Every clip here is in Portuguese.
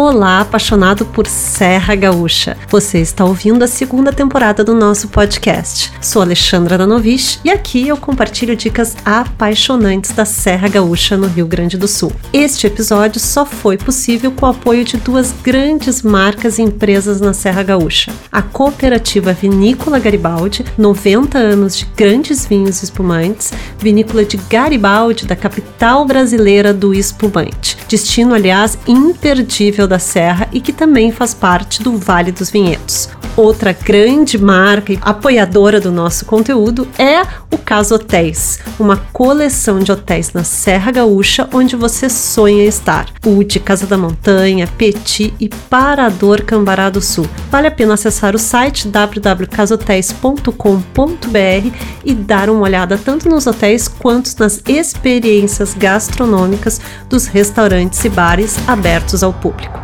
Olá, apaixonado por Serra Gaúcha. Você está ouvindo a segunda temporada do nosso podcast. Sou Alexandra Danovich e aqui eu compartilho dicas apaixonantes da Serra Gaúcha no Rio Grande do Sul. Este episódio só foi possível com o apoio de duas grandes marcas e empresas na Serra Gaúcha. A Cooperativa Vinícola Garibaldi, 90 anos de grandes vinhos espumantes, vinícola de Garibaldi, da capital brasileira do espumante. Destino, aliás, imperdível da Serra e que também faz parte do Vale dos Vinhedos. Outra grande marca e apoiadora do nosso conteúdo é o Caso Hotéis, uma coleção de hotéis na Serra Gaúcha onde você sonha estar. Ude, Casa da Montanha, Petit e Parador Cambará do Sul. Vale a pena acessar o site www.casotéis.com.br e dar uma olhada tanto nos hotéis quanto nas experiências gastronômicas dos restaurantes e bares abertos ao público.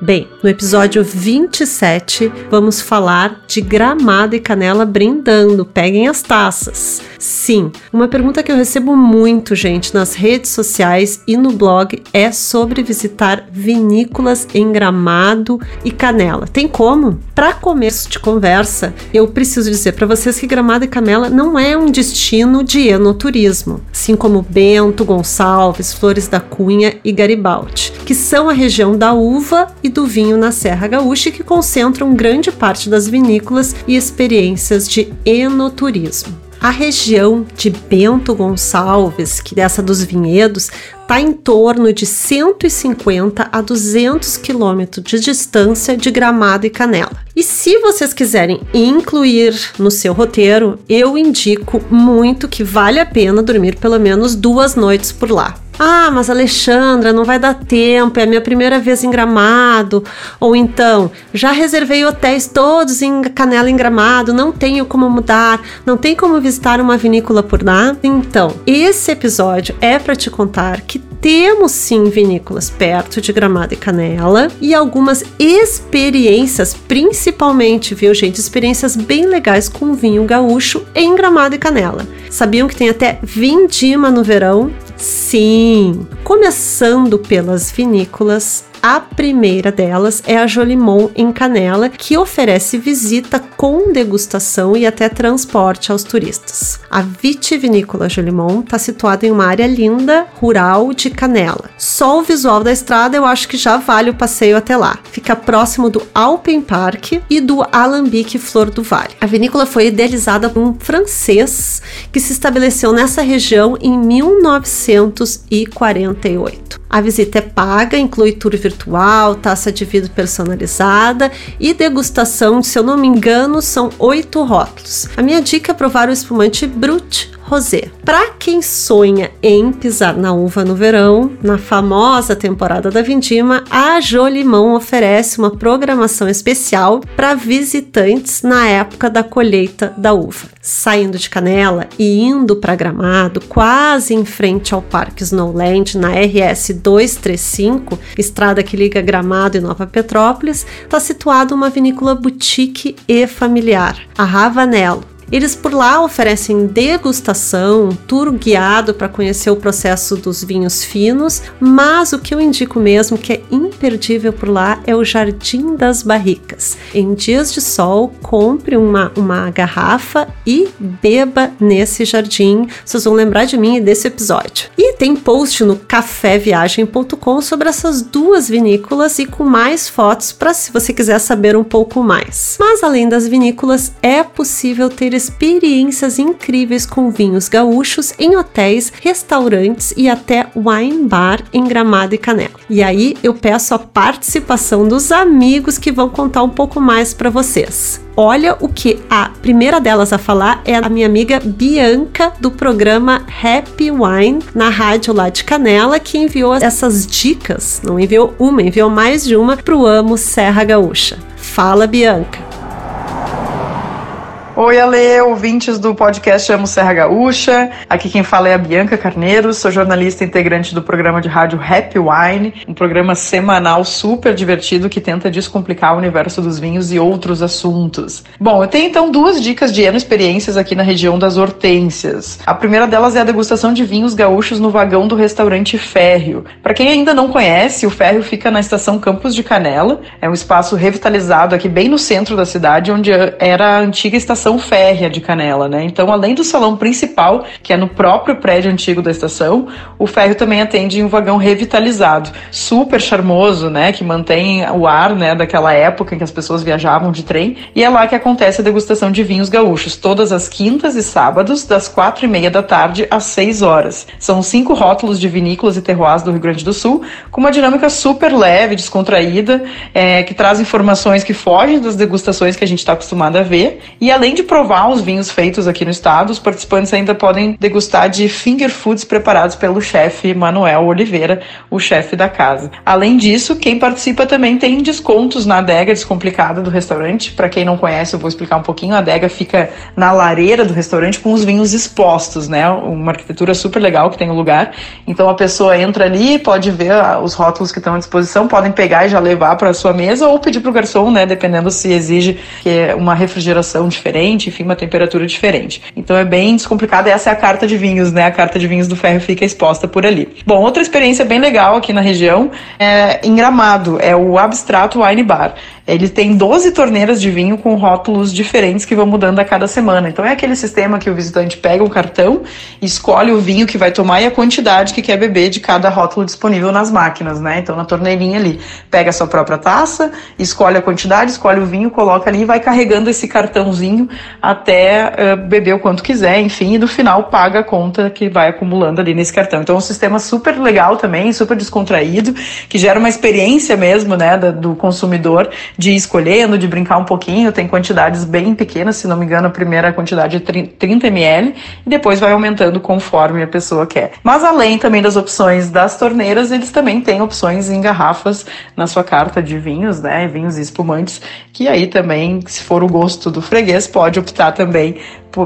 Bem, no episódio 27 vamos falar de gramado e canela brindando. Peguem as taças. Sim, uma pergunta que eu recebo muito, gente, nas redes sociais e no blog é sobre visitar vinícolas em Gramado e Canela. Tem como? Para começo de conversa, eu preciso dizer para vocês que Gramado e Canela não é um destino de enoturismo, assim como Bento, Gonçalves, Flores da Cunha e Garibaldi, que são a região da uva e do vinho na Serra Gaúcha que concentram grande parte das vinícolas e experiências de enoturismo. A região de Bento Gonçalves, que dessa dos vinhedos, está em torno de 150 a 200 quilômetros de distância de Gramado e Canela. E se vocês quiserem incluir no seu roteiro, eu indico muito que vale a pena dormir pelo menos duas noites por lá. Ah, mas Alexandra, não vai dar tempo, é a minha primeira vez em Gramado. Ou então, já reservei hotéis todos em Canela em Gramado, não tenho como mudar, não tem como visitar uma vinícola por lá. Então, esse episódio é para te contar que temos sim vinícolas perto de Gramado e Canela e algumas experiências, principalmente, viu, gente? Experiências bem legais com vinho gaúcho em Gramado e Canela. Sabiam que tem até vindima no verão? Sim! Começando pelas vinícolas a primeira delas é a Jolimon em Canela, que oferece visita com degustação e até transporte aos turistas. A vitivinícola Jolimon está situada em uma área linda, rural de Canela. Só o visual da estrada eu acho que já vale o passeio até lá. Fica próximo do Alpen Park e do Alambique Flor do Vale. A vinícola foi idealizada por um francês que se estabeleceu nessa região em 1948. A visita é paga, inclui tour virtual, taça de vidro personalizada e degustação, se eu não me engano, são oito rótulos. A minha dica é provar o espumante Brut rosé. Para quem sonha em pisar na uva no verão, na famosa temporada da vindima, a Jolimão oferece uma programação especial para visitantes na época da colheita da uva. Saindo de Canela e indo para Gramado, quase em frente ao Parque Snowland, na RS 235, estrada que liga Gramado e Nova Petrópolis, está situada uma vinícola boutique e familiar, a Ravanello eles por lá oferecem degustação, tour guiado para conhecer o processo dos vinhos finos, mas o que eu indico mesmo que é imperdível por lá é o Jardim das Barricas. Em dias de sol, compre uma, uma garrafa e beba nesse jardim. Vocês vão lembrar de mim e desse episódio. E tem post no caféviagem.com sobre essas duas vinícolas e com mais fotos para se você quiser saber um pouco mais. Mas além das vinícolas, é possível ter experiências incríveis com vinhos gaúchos em hotéis, restaurantes e até wine bar em Gramado e Canela. E aí eu peço a participação dos amigos que vão contar um pouco mais para vocês. Olha o que a primeira delas a falar é a minha amiga Bianca do programa Happy Wine na rádio lá de Canela que enviou essas dicas, não enviou uma, enviou mais de uma para o Amo Serra Gaúcha. Fala, Bianca. Oi, Ale, ouvintes do podcast Amo Serra Gaúcha. Aqui quem fala é a Bianca Carneiro, sou jornalista integrante do programa de rádio Happy Wine, um programa semanal super divertido que tenta descomplicar o universo dos vinhos e outros assuntos. Bom, eu tenho então duas dicas de eno experiências aqui na região das Hortênsias. A primeira delas é a degustação de vinhos gaúchos no vagão do restaurante Férreo. Para quem ainda não conhece, o Férreo fica na estação Campos de Canela, é um espaço revitalizado aqui bem no centro da cidade, onde era a antiga estação estação férrea de Canela, né? Então, além do salão principal, que é no próprio prédio antigo da estação, o férreo também atende em um vagão revitalizado, super charmoso, né? Que mantém o ar, né? Daquela época em que as pessoas viajavam de trem. E é lá que acontece a degustação de vinhos gaúchos, todas as quintas e sábados, das quatro e meia da tarde às seis horas. São cinco rótulos de vinícolas e terroirs do Rio Grande do Sul, com uma dinâmica super leve, descontraída, é, que traz informações que fogem das degustações que a gente está acostumado a ver. E além de provar os vinhos feitos aqui no estado, os participantes ainda podem degustar de finger foods preparados pelo chefe Manuel Oliveira, o chefe da casa. Além disso, quem participa também tem descontos na adega descomplicada do restaurante. Para quem não conhece, eu vou explicar um pouquinho. A adega fica na lareira do restaurante com os vinhos expostos, né? Uma arquitetura super legal que tem o lugar. Então a pessoa entra ali, pode ver os rótulos que estão à disposição, podem pegar e já levar para sua mesa ou pedir para o garçom, né? Dependendo se exige é uma refrigeração diferente diferente, enfim, uma temperatura diferente. Então é bem descomplicado. Essa é a carta de vinhos, né? A carta de vinhos do ferro fica exposta por ali. Bom, outra experiência bem legal aqui na região é em Gramado, é o Abstrato Wine Bar. Ele tem 12 torneiras de vinho com rótulos diferentes que vão mudando a cada semana. Então é aquele sistema que o visitante pega um cartão, escolhe o vinho que vai tomar e a quantidade que quer beber de cada rótulo disponível nas máquinas, né? Então na torneirinha ali, pega a sua própria taça, escolhe a quantidade, escolhe o vinho, coloca ali e vai carregando esse cartãozinho até uh, beber o quanto quiser, enfim, e no final paga a conta que vai acumulando ali nesse cartão. Então é um sistema super legal também, super descontraído, que gera uma experiência mesmo, né, do consumidor de ir escolhendo, de brincar um pouquinho. Tem quantidades bem pequenas, se não me engano, a primeira quantidade é 30 ml e depois vai aumentando conforme a pessoa quer. Mas além também das opções das torneiras, eles também têm opções em garrafas na sua carta de vinhos, né? Vinhos e espumantes, que aí também, se for o gosto do freguês, pode optar também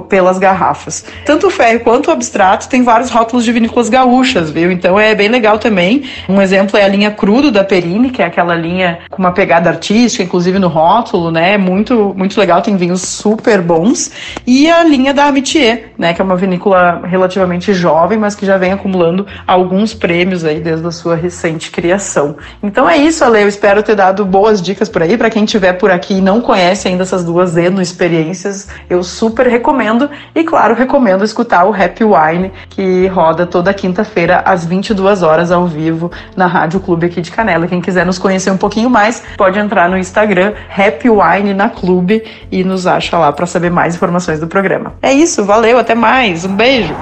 pelas garrafas. Tanto o ferro quanto o abstrato tem vários rótulos de vinícolas gaúchas, viu? Então é bem legal também. Um exemplo é a linha Crudo da Perini, que é aquela linha com uma pegada artística, inclusive no rótulo, né? Muito, muito legal, tem vinhos super bons. E a linha da Amitié, né? Que é uma vinícola relativamente jovem, mas que já vem acumulando alguns prêmios aí desde a sua recente criação. Então é isso, Ale. Eu espero ter dado boas dicas por aí. Para quem estiver por aqui e não conhece ainda essas duas Eno experiências, eu super recomendo recomendo. E claro, recomendo escutar o Happy Wine, que roda toda quinta-feira às 22 horas ao vivo na Rádio Clube aqui de Canela. Quem quiser nos conhecer um pouquinho mais, pode entrar no Instagram Happy Wine na Clube e nos acha lá para saber mais informações do programa. É isso, valeu, até mais. Um beijo.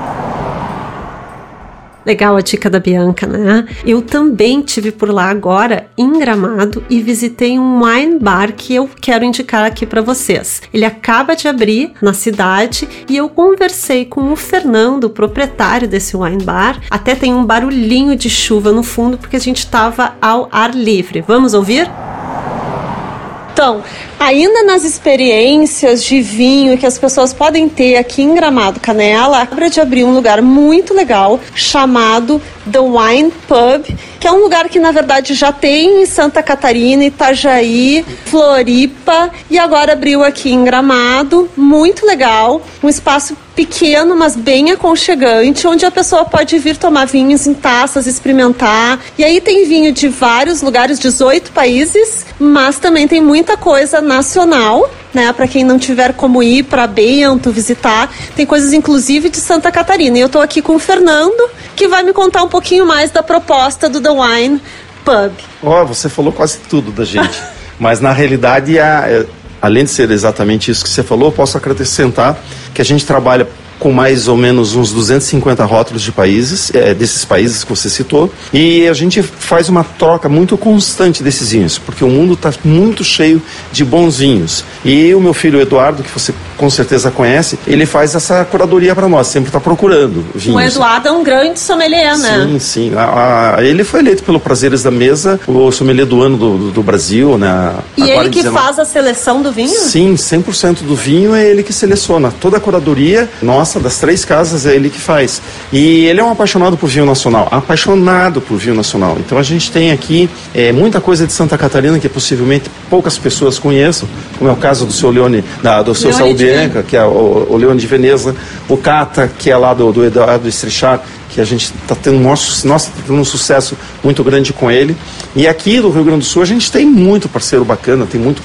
Legal a dica da Bianca, né? Eu também tive por lá agora em Gramado e visitei um wine bar que eu quero indicar aqui para vocês. Ele acaba de abrir na cidade e eu conversei com o Fernando, o proprietário desse wine bar. Até tem um barulhinho de chuva no fundo porque a gente estava ao ar livre. Vamos ouvir? Então, ainda nas experiências de vinho que as pessoas podem ter aqui em Gramado Canela, acaba de abrir um lugar muito legal chamado The Wine Pub, que é um lugar que na verdade já tem em Santa Catarina, Itajaí, Floripa e agora abriu aqui em Gramado, muito legal, um espaço pequeno, mas bem aconchegante, onde a pessoa pode vir tomar vinhos em taças, experimentar. E aí tem vinho de vários lugares, 18 países, mas também tem muita coisa nacional né? Para quem não tiver como ir para Bento visitar, tem coisas inclusive de Santa Catarina. E eu estou aqui com o Fernando, que vai me contar um pouquinho mais da proposta do The Wine Pub. Ó, oh, você falou quase tudo da gente. Mas na realidade, a, além de ser exatamente isso que você falou, posso acrescentar que a gente trabalha com mais ou menos uns 250 rótulos de países, é, desses países que você citou, e a gente faz uma troca muito constante desses vinhos, porque o mundo está muito cheio de bons vinhos. E o meu filho Eduardo, que você com certeza conhece, ele faz essa curadoria para nós, sempre está procurando vinhos. O Eduardo é um grande sommelier, né? Sim, sim. A, a, ele foi eleito pelo Prazeres da Mesa, o sommelier do ano do, do Brasil, né? E Agora ele que faz a seleção do vinho? Sim, 100% do vinho é ele que seleciona. Toda a curadoria nossa, das três casas, é ele que faz. E ele é um apaixonado por vinho nacional, apaixonado por vinho nacional. Então a gente tem aqui é, muita coisa de Santa Catarina que possivelmente poucas pessoas conheçam, como é o caso do seu Leone, da, do seu Saúde Bianca, que é o, o Leone de Veneza, o Cata, que é lá do, do Eduardo Estrichar, que a gente está tendo, nossa, tá tendo um sucesso muito grande com ele. E aqui do Rio Grande do Sul a gente tem muito parceiro bacana, tem muito,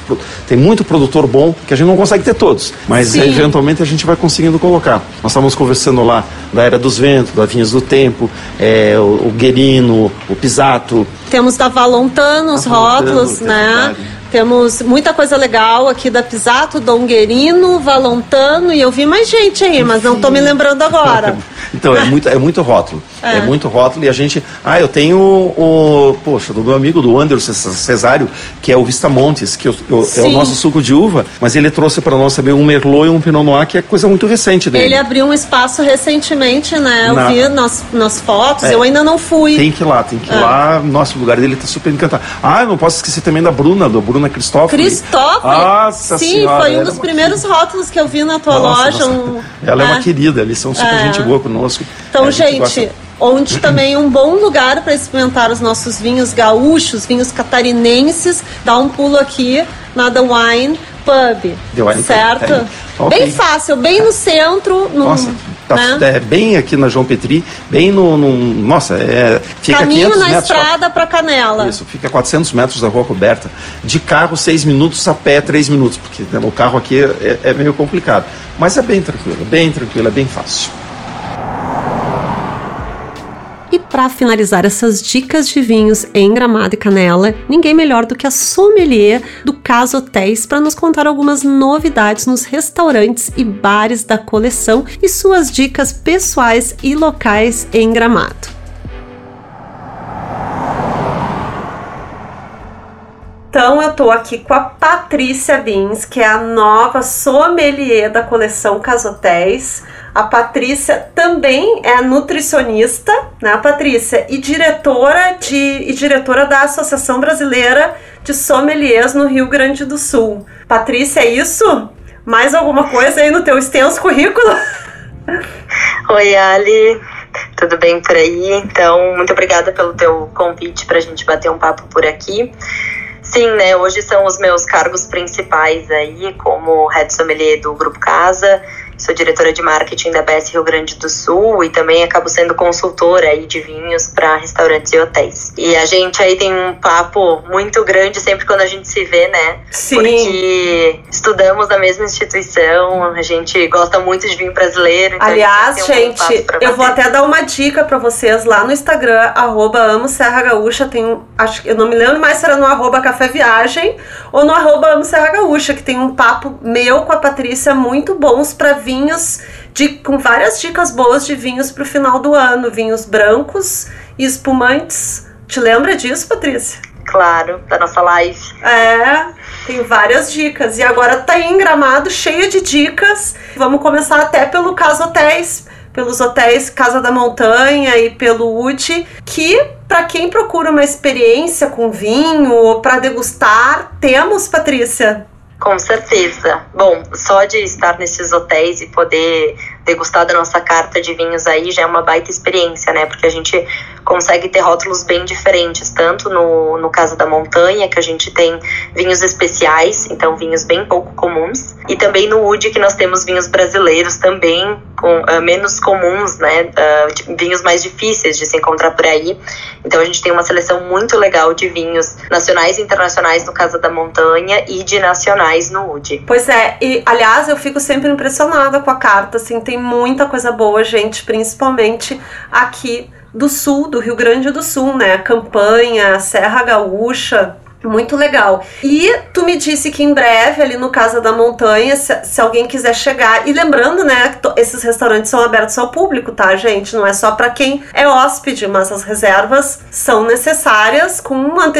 tem muito produtor bom, que a gente não consegue ter todos, mas Sim. eventualmente a gente vai conseguindo colocar. Nós estávamos conversando lá da Era dos Ventos, da Vinhas do Tempo, é, o, o Guerino, o Pisato. Temos da Valontano os rótulos, né? Temos muita coisa legal aqui da Pisato, Donguerino, Valontano e eu vi mais gente aí, mas não estou me lembrando agora. Então, é muito, é muito rótulo. É. é. muito rótulo e a gente. Ah, eu tenho o. Poxa, do meu amigo do Anderson Cesário, que é o Vista Montes, que eu, eu, é o nosso suco de uva, mas ele trouxe para nós também um Merlot e um Pinot Noir, que é coisa muito recente dele. Ele abriu um espaço recentemente, né? Eu Na... vi nas, nas fotos, é. eu ainda não fui. Tem que ir lá, tem que ir é. lá. Nosso lugar dele está super encantado. Ah, eu não posso esquecer também da Bruna, do Bruna Cristófolo. Cristófolo? Nossa Sim, senhora, foi um dos primeiros querida. rótulos que eu vi na tua nossa, loja. Nossa. Um... Ela é uma é. querida, eles são super gente boa conosco. Então, gente onde também é um bom lugar para experimentar os nossos vinhos gaúchos, vinhos catarinenses. Dá um pulo aqui na The Wine Pub, The Wine certo? Pub. É. Okay. Bem fácil, bem no centro. No, Nossa, tá, né? é bem aqui na João Petri, bem no... no nossa, é, fica Caminho na estrada para Canela. Isso, fica 400 metros da rua coberta. De carro, 6 minutos, a pé, 3 minutos, porque né, o carro aqui é, é meio complicado. Mas é bem tranquilo, bem tranquilo, é bem fácil. E para finalizar essas dicas de vinhos em Gramado e Canela, ninguém melhor do que a sommelier do Caso Hotéis para nos contar algumas novidades nos restaurantes e bares da coleção e suas dicas pessoais e locais em Gramado. Então eu tô aqui com a Patrícia Vins, que é a nova sommelier da coleção Casotéis. A Patrícia também é nutricionista, né, Patrícia? E diretora de e diretora da Associação Brasileira de Sommeliers no Rio Grande do Sul. Patrícia, é isso? Mais alguma coisa aí no teu extenso currículo? Oi, Ali. Tudo bem por aí? Então, muito obrigada pelo teu convite para a gente bater um papo por aqui. Sim, né? Hoje são os meus cargos principais aí, como head sommelier do Grupo Casa, sou diretora de marketing da BS Rio Grande do Sul e também acabo sendo consultora aí de vinhos para restaurantes e hotéis. E a gente aí tem um papo muito grande sempre quando a gente se vê, né? Sim. Porque estudamos na mesma instituição, a gente gosta muito de vinho brasileiro. Então Aliás, gente, um eu vou até dar uma dica para vocês lá no Instagram, arroba Amo Serra Gaúcha, tem, acho, eu não me lembro mais se era no arroba Café Viagem ou no arroba Amo Serra Gaúcha, que tem um papo meu com a Patrícia muito bons para vinhos de, com várias dicas boas de vinhos para o final do ano, vinhos brancos e espumantes. Te lembra disso, Patrícia? Claro, da nossa live. É, tem várias dicas. E agora tá em Gramado, cheio de dicas. Vamos começar até pelo Caso Hotéis, pelos hotéis Casa da Montanha e pelo UTI, que para quem procura uma experiência com vinho ou para degustar, temos, Patrícia. Com certeza. Bom, só de estar nesses hotéis e poder degustar da nossa carta de vinhos aí já é uma baita experiência, né? Porque a gente consegue ter rótulos bem diferentes, tanto no, no caso da montanha, que a gente tem vinhos especiais, então vinhos bem pouco comuns, e também no Wood, que nós temos vinhos brasileiros também, com, uh, menos comuns, né? Uh, vinhos mais difíceis de se encontrar por aí. Então a gente tem uma seleção muito legal de vinhos nacionais e internacionais no Casa da Montanha e de nacionais no Wood. Pois é, e aliás, eu fico sempre impressionada com a carta, assim, tem muita coisa boa, gente, principalmente aqui do sul, do Rio Grande do Sul, né? Campanha, Serra Gaúcha. Muito legal. E tu me disse que em breve, ali no Casa da Montanha, se, se alguém quiser chegar. E lembrando, né, esses restaurantes são abertos ao público, tá, gente? Não é só para quem é hóspede, mas as reservas são necessárias com uma,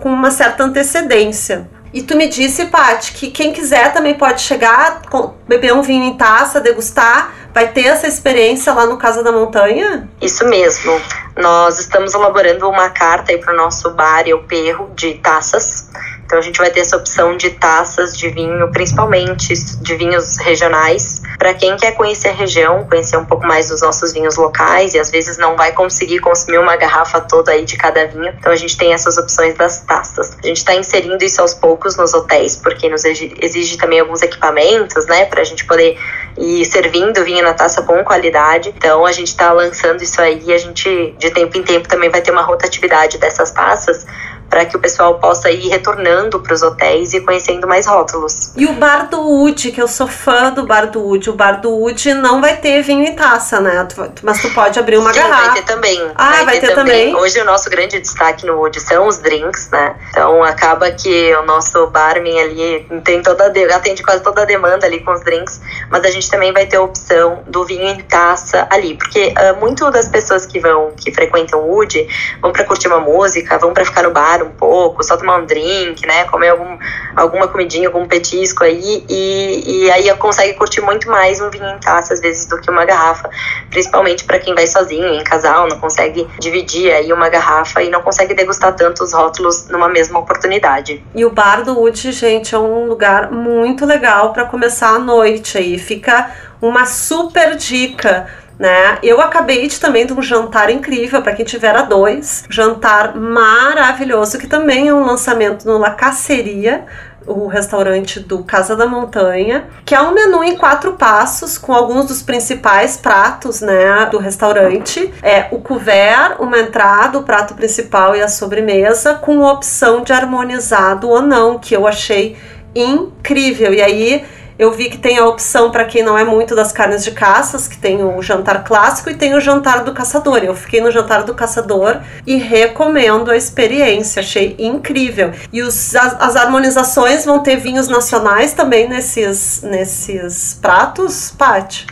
com uma certa antecedência. E tu me disse, Paty, que quem quiser também pode chegar, beber um vinho em taça, degustar, vai ter essa experiência lá no Casa da Montanha? Isso mesmo. Nós estamos elaborando uma carta aí para o nosso bar e o perro de taças. Então a gente vai ter essa opção de taças de vinho, principalmente de vinhos regionais, para quem quer conhecer a região, conhecer um pouco mais dos nossos vinhos locais e às vezes não vai conseguir consumir uma garrafa toda aí de cada vinho. Então a gente tem essas opções das taças. A gente está inserindo isso aos poucos nos hotéis, porque nos exige também alguns equipamentos, né, para a gente poder ir servindo vinho na taça com qualidade. Então a gente está lançando isso aí. E a gente de tempo em tempo também vai ter uma rotatividade dessas taças para que o pessoal possa ir retornando para os hotéis e conhecendo mais rótulos. E o bar do Wood, que eu sou fã do bar do Wood, o bar do Wood não vai ter vinho em taça, né? Mas tu pode abrir uma Sim, garrafa. vai ter também. Ah, vai, vai ter, ter também. também. Hoje o nosso grande destaque no Wood são os drinks, né? Então acaba que o nosso barman ali tem toda atende quase toda a demanda ali com os drinks, mas a gente também vai ter a opção do vinho em taça ali, porque uh, muito das pessoas que vão que frequentam o Wood vão para curtir uma música, vão para ficar no bar um pouco, só tomar um drink, né? Comer algum, alguma comidinha, algum petisco aí, e, e aí consegue curtir muito mais um vinho em taça, às vezes, do que uma garrafa. Principalmente para quem vai sozinho, em casal, não consegue dividir aí uma garrafa e não consegue degustar tantos rótulos numa mesma oportunidade. E o Bar do Wood, gente, é um lugar muito legal para começar a noite aí. Fica uma super dica né? Eu acabei de também de um jantar incrível para quem tiver a dois, jantar maravilhoso que também é um lançamento no La Caceria, o restaurante do Casa da Montanha, que é um menu em quatro passos com alguns dos principais pratos, né, do restaurante. É o couvert, uma entrada, o prato principal e a sobremesa, com opção de harmonizado ou não, que eu achei incrível. E aí eu vi que tem a opção para quem não é muito das carnes de caças, que tem o jantar clássico e tem o jantar do caçador. Eu fiquei no jantar do caçador e recomendo a experiência, achei incrível. E os, as, as harmonizações vão ter vinhos nacionais também nesses, nesses pratos, Paty?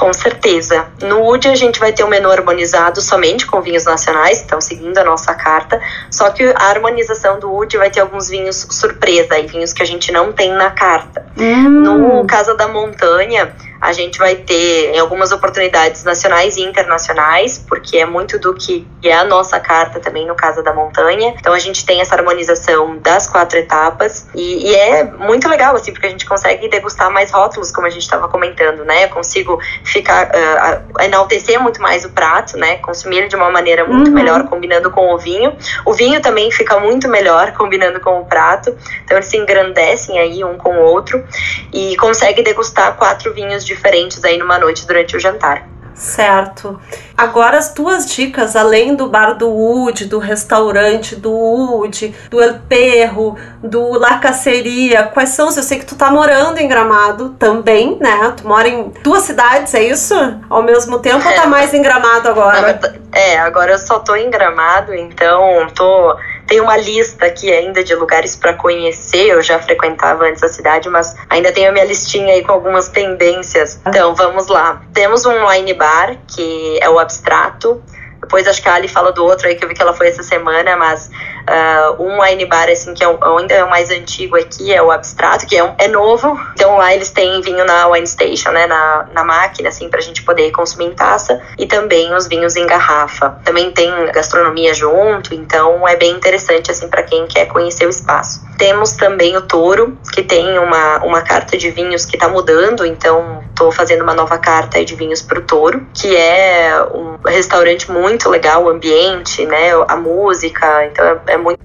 Com certeza. No UD a gente vai ter um menu harmonizado somente com vinhos nacionais, então seguindo a nossa carta. Só que a harmonização do UD vai ter alguns vinhos surpresa e vinhos que a gente não tem na carta. Hum. No Casa da Montanha, a gente vai ter em algumas oportunidades nacionais e internacionais, porque é muito do que é a nossa carta também no Casa da Montanha. Então a gente tem essa harmonização das quatro etapas e, e é muito legal, assim, porque a gente consegue degustar mais rótulos, como a gente estava comentando, né? Eu consigo ficar, uh, enaltecer muito mais o prato, né? Consumir ele de uma maneira muito uhum. melhor, combinando com o vinho. O vinho também fica muito melhor combinando com o prato. Então eles se engrandecem aí um com o outro e consegue degustar quatro vinhos diferentes aí numa noite durante o jantar. Certo. Agora as tuas dicas, além do bar do Wood, do restaurante do Wood, do El Perro, do La Caceria, quais são? Eu sei que tu tá morando em Gramado também, né? Tu mora em duas cidades, é isso? Ao mesmo tempo é. ou tá mais em Gramado agora? É, agora eu só tô em Gramado, então tô tem uma lista aqui ainda de lugares para conhecer. Eu já frequentava antes a cidade, mas ainda tenho a minha listinha aí com algumas tendências. Então, vamos lá. Temos um wine bar, que é o Abstrato. Depois acho que a Ali fala do outro aí que eu vi que ela foi essa semana, mas uh, um wine bar assim que é ainda é o mais antigo aqui é o Abstrato, que é, um, é novo. Então lá eles têm vinho na wine station, né, na, na máquina assim pra gente poder consumir em taça e também os vinhos em garrafa. Também tem gastronomia junto, então é bem interessante assim para quem quer conhecer o espaço. Temos também o Toro, que tem uma, uma carta de vinhos que está mudando, então estou fazendo uma nova carta de vinhos para o Toro, que é um restaurante muito legal, o ambiente, né, a música, então é, é muito.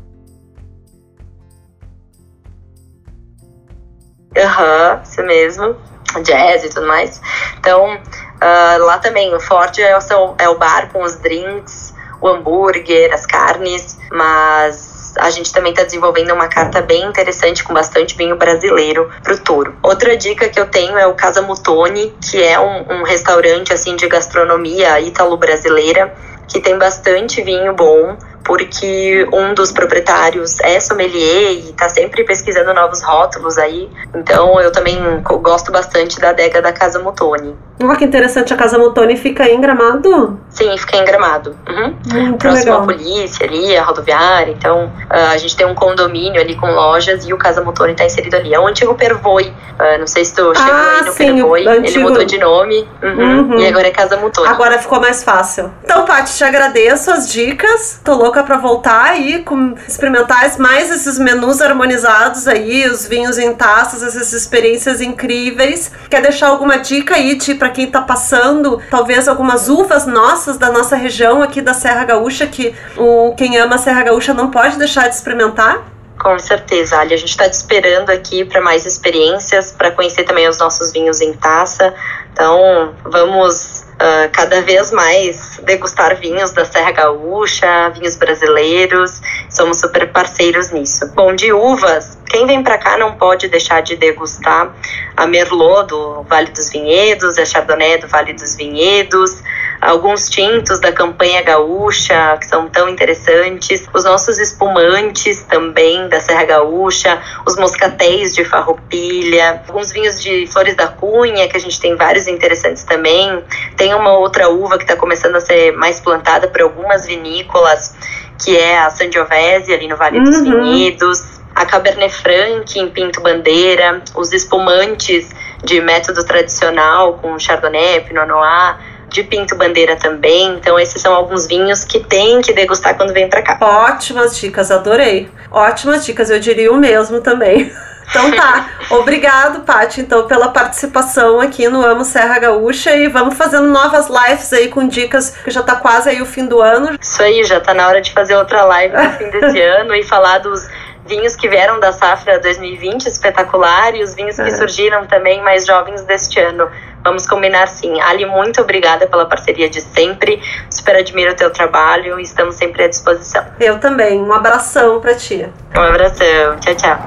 Aham, uhum, isso mesmo. Jazz e tudo mais. Então, uh, lá também, o forte é o, é o bar com os drinks, o hambúrguer, as carnes, mas a gente também está desenvolvendo uma carta bem interessante com bastante vinho brasileiro para o touro. Outra dica que eu tenho é o Casa Mutoni, que é um, um restaurante assim de gastronomia ítalo-brasileira que tem bastante vinho bom, porque um dos proprietários é sommelier e está sempre pesquisando novos rótulos aí. Então eu também gosto bastante da adega da Casa Mutoni. Olha que interessante, a Casa Mutoni fica em Gramado? Sim, fica em Gramado. Uhum. Muito Próximo legal. à polícia ali, a rodoviária. Então uh, a gente tem um condomínio ali com lojas e o Casa Mutoni está inserido ali. É o antigo Pervoi. Uh, não sei se tu chegou Ah, aí no sim, Pervoi. o Ele antigo- mudou de nome. Uhum. Uhum. E agora é Casa Mutoni. Agora ficou mais fácil. Então, Paty, te agradeço as dicas. Tô louca pra voltar aí, com, experimentar mais esses menus harmonizados aí, os vinhos em taças, essas experiências incríveis. Quer deixar alguma dica aí, Ti, pra quem tá passando, talvez algumas uvas nossas da nossa região aqui da Serra Gaúcha, que o, quem ama a Serra Gaúcha não pode deixar de experimentar? Com certeza, Ali. A gente está te esperando aqui para mais experiências, para conhecer também os nossos vinhos em taça. Então, vamos ah, cada vez mais degustar vinhos da Serra Gaúcha, vinhos brasileiros. Somos super parceiros nisso. Bom, de uvas, quem vem para cá não pode deixar de degustar a Merlot do Vale dos Vinhedos, a Chardonnay do Vale dos Vinhedos, alguns tintos da campanha gaúcha que são tão interessantes, os nossos espumantes também da Serra Gaúcha, os moscatéis de farroupilha, alguns vinhos de Flores da Cunha que a gente tem vários interessantes também. Tem uma outra uva que está começando a ser mais plantada por algumas vinícolas, que é a Sangiovese ali no Vale dos Uhum. Vinhedos. A Cabernet Franc em Pinto Bandeira, os espumantes de método tradicional com Chardonnay, Pinot Noir, de Pinto Bandeira também. Então esses são alguns vinhos que tem que degustar quando vem para cá. Ótimas dicas, adorei. Ótimas dicas, eu diria o mesmo também. Então tá, obrigado, Paty, então, pela participação aqui no Amo Serra Gaúcha e vamos fazendo novas lives aí com dicas, que já tá quase aí o fim do ano. Isso aí, já tá na hora de fazer outra live no fim desse ano e falar dos vinhos que vieram da safra 2020 espetacular e os vinhos que É. surgiram também mais jovens deste ano. Vamos combinar sim. Ali, muito obrigada pela parceria de sempre. Super admiro o teu trabalho e estamos sempre à disposição. Eu também, um abração pra ti. Um abração. Tchau, tchau.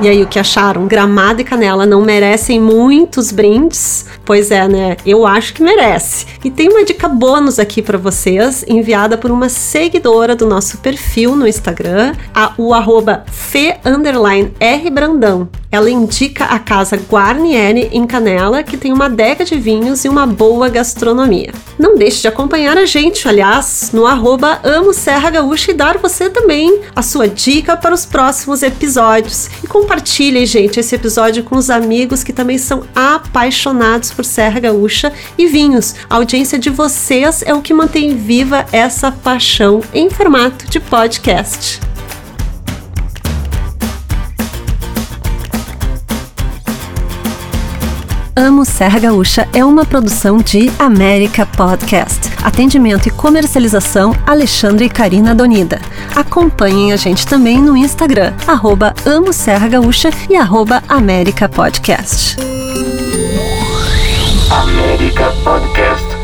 E aí, o que acharam? Gramado e Canela não merecem muitos brindes? Pois é, né? Eu acho que merece. E tem uma dica bônus aqui para vocês, enviada por uma seguidora do nosso perfil no Instagram, a, o arroba fe, underline, R Brandão. Ela indica a casa Guarnieri em Canela, que tem uma adega de vinhos e uma boa gastronomia. Não deixe de acompanhar a gente, aliás, no arroba Amo Serra Gaúcha e dar você também a sua dica para os próximos episódios. E compartilhem, gente, esse episódio com os amigos que também são apaixonados por Serra Gaúcha e vinhos. A audiência de vocês é o que mantém viva essa paixão em formato de podcast. Amo Serra Gaúcha é uma produção de América Podcast. Atendimento e comercialização Alexandre e Karina Donida. Acompanhem a gente também no Instagram, arroba Amo Serra Gaúcha e arroba América Podcast. América Podcast.